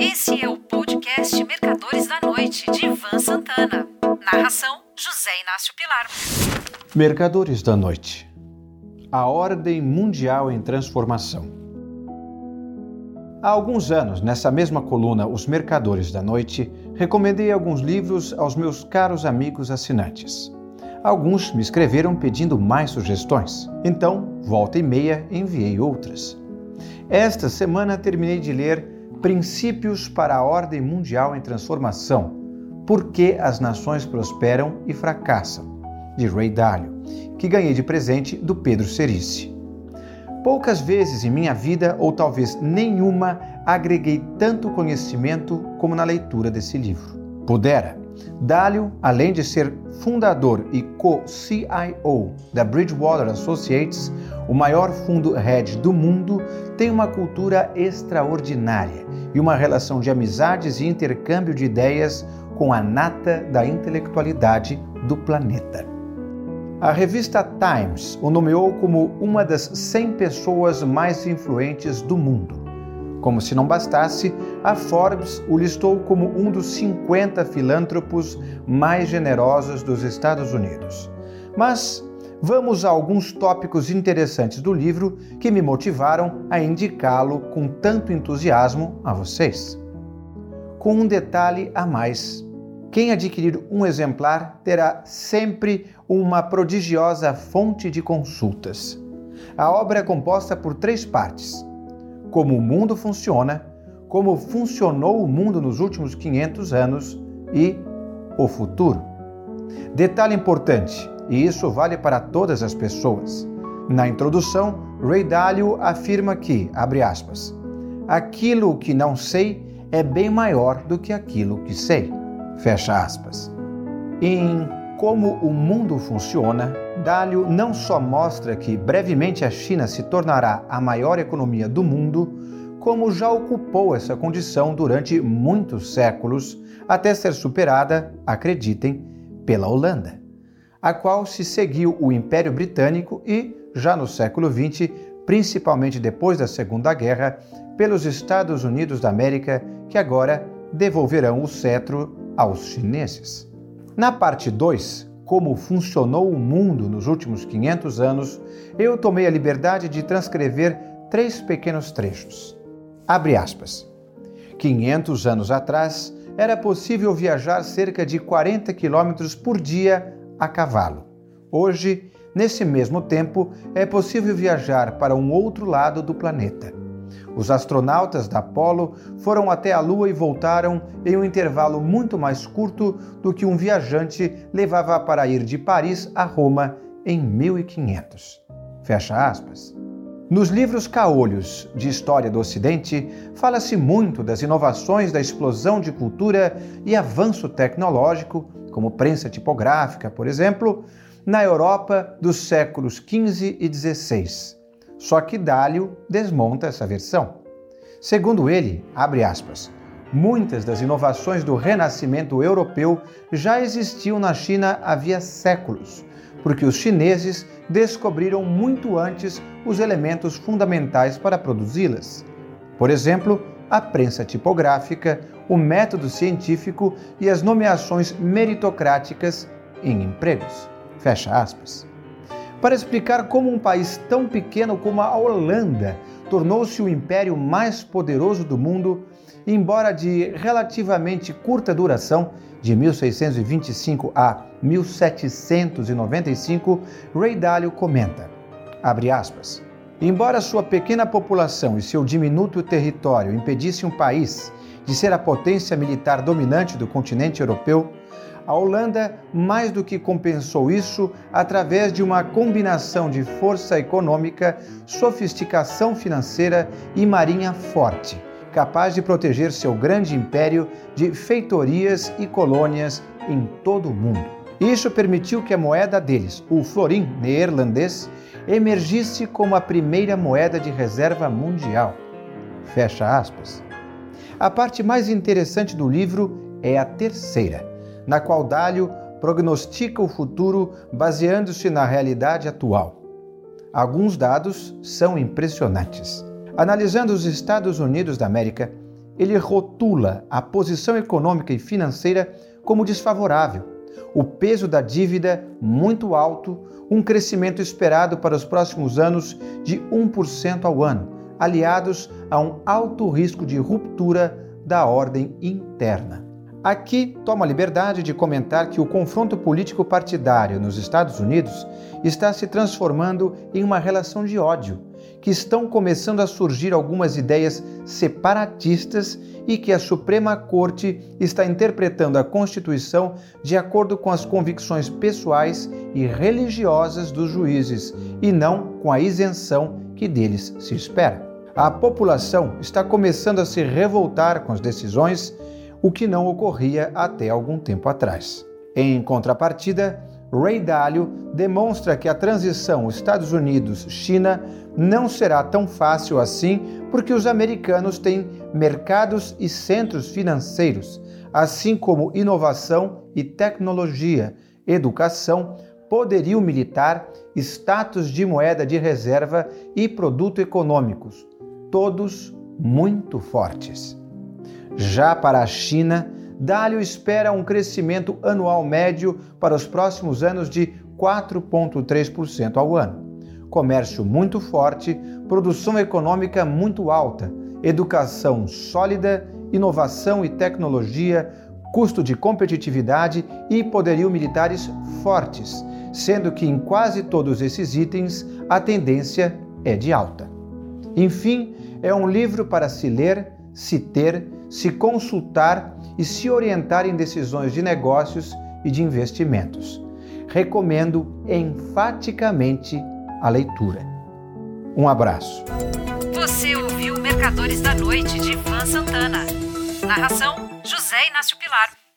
Esse é o podcast Mercadores da Noite, de Ivan Santana. Narração: José Inácio Pilar. Mercadores da Noite A Ordem Mundial em Transformação. Há alguns anos, nessa mesma coluna Os Mercadores da Noite, recomendei alguns livros aos meus caros amigos assinantes. Alguns me escreveram pedindo mais sugestões, então, volta e meia, enviei outras. Esta semana terminei de ler Princípios para a Ordem Mundial em Transformação: Por que as nações prosperam e fracassam, de Ray Dalio, que ganhei de presente do Pedro Cerici. Poucas vezes em minha vida, ou talvez nenhuma, agreguei tanto conhecimento como na leitura desse livro. Pudera, Dálio, além de ser fundador e co-CIO da Bridgewater Associates, o maior fundo hedge do mundo, tem uma cultura extraordinária e uma relação de amizades e intercâmbio de ideias com a nata da intelectualidade do planeta. A revista Times o nomeou como uma das 100 pessoas mais influentes do mundo. Como se não bastasse, a Forbes o listou como um dos 50 filântropos mais generosos dos Estados Unidos. Mas vamos a alguns tópicos interessantes do livro que me motivaram a indicá-lo com tanto entusiasmo a vocês. Com um detalhe a mais. Quem adquirir um exemplar terá sempre uma prodigiosa fonte de consultas. A obra é composta por três partes como o mundo funciona, como funcionou o mundo nos últimos 500 anos e o futuro. Detalhe importante, e isso vale para todas as pessoas. Na introdução, Ray Dalio afirma que, abre aspas, aquilo que não sei é bem maior do que aquilo que sei. Fecha aspas. Em Como o Mundo Funciona, Dálio não só mostra que brevemente a China se tornará a maior economia do mundo, como já ocupou essa condição durante muitos séculos, até ser superada, acreditem, pela Holanda, a qual se seguiu o Império Britânico e, já no século XX, principalmente depois da Segunda Guerra, pelos Estados Unidos da América, que agora devolverão o cetro aos chineses. Na parte 2, como funcionou o mundo nos últimos 500 anos, eu tomei a liberdade de transcrever três pequenos trechos. Abre aspas. 500 anos atrás, era possível viajar cerca de 40 quilômetros por dia a cavalo. Hoje, nesse mesmo tempo, é possível viajar para um outro lado do planeta. Os astronautas da Apollo foram até a Lua e voltaram em um intervalo muito mais curto do que um viajante levava para ir de Paris a Roma em 1500. Fecha aspas. Nos livros caolhos de História do Ocidente, fala-se muito das inovações da explosão de cultura e avanço tecnológico, como prensa tipográfica, por exemplo, na Europa dos séculos XV e XVI só que Dálio desmonta essa versão. Segundo ele, abre aspas, muitas das inovações do renascimento europeu já existiam na China havia séculos, porque os chineses descobriram muito antes os elementos fundamentais para produzi-las. Por exemplo, a prensa tipográfica, o método científico e as nomeações meritocráticas em empregos. Fecha aspas para explicar como um país tão pequeno como a Holanda tornou-se o império mais poderoso do mundo, embora de relativamente curta duração, de 1625 a 1795, Ray Dalio comenta, abre aspas, Embora sua pequena população e seu diminuto território impedissem um país de ser a potência militar dominante do continente europeu, a Holanda mais do que compensou isso através de uma combinação de força econômica, sofisticação financeira e marinha forte, capaz de proteger seu grande império de feitorias e colônias em todo o mundo. Isso permitiu que a moeda deles, o florim neerlandês, emergisse como a primeira moeda de reserva mundial. Fecha aspas. A parte mais interessante do livro é a terceira na qual Dálio prognostica o futuro baseando-se na realidade atual. Alguns dados são impressionantes. Analisando os Estados Unidos da América, ele rotula a posição econômica e financeira como desfavorável, o peso da dívida muito alto, um crescimento esperado para os próximos anos de 1% ao ano, aliados a um alto risco de ruptura da ordem interna. Aqui tomo a liberdade de comentar que o confronto político partidário nos Estados Unidos está se transformando em uma relação de ódio, que estão começando a surgir algumas ideias separatistas e que a Suprema Corte está interpretando a Constituição de acordo com as convicções pessoais e religiosas dos juízes e não com a isenção que deles se espera. A população está começando a se revoltar com as decisões o que não ocorria até algum tempo atrás. Em contrapartida, Ray Dalio demonstra que a transição Estados Unidos-China não será tão fácil assim, porque os americanos têm mercados e centros financeiros, assim como inovação e tecnologia, educação, poderio militar, status de moeda de reserva e produto econômicos, todos muito fortes. Já para a China, Dalio espera um crescimento anual médio para os próximos anos de 4,3% ao ano. Comércio muito forte, produção econômica muito alta, educação sólida, inovação e tecnologia, custo de competitividade e poderio militares fortes, sendo que em quase todos esses itens a tendência é de alta. Enfim, é um livro para se ler, se ter se consultar e se orientar em decisões de negócios e de investimentos. Recomendo enfaticamente a leitura. Um abraço. Você ouviu Mercadores da Noite de Ivan Santana. Narração: José Inácio Pilar.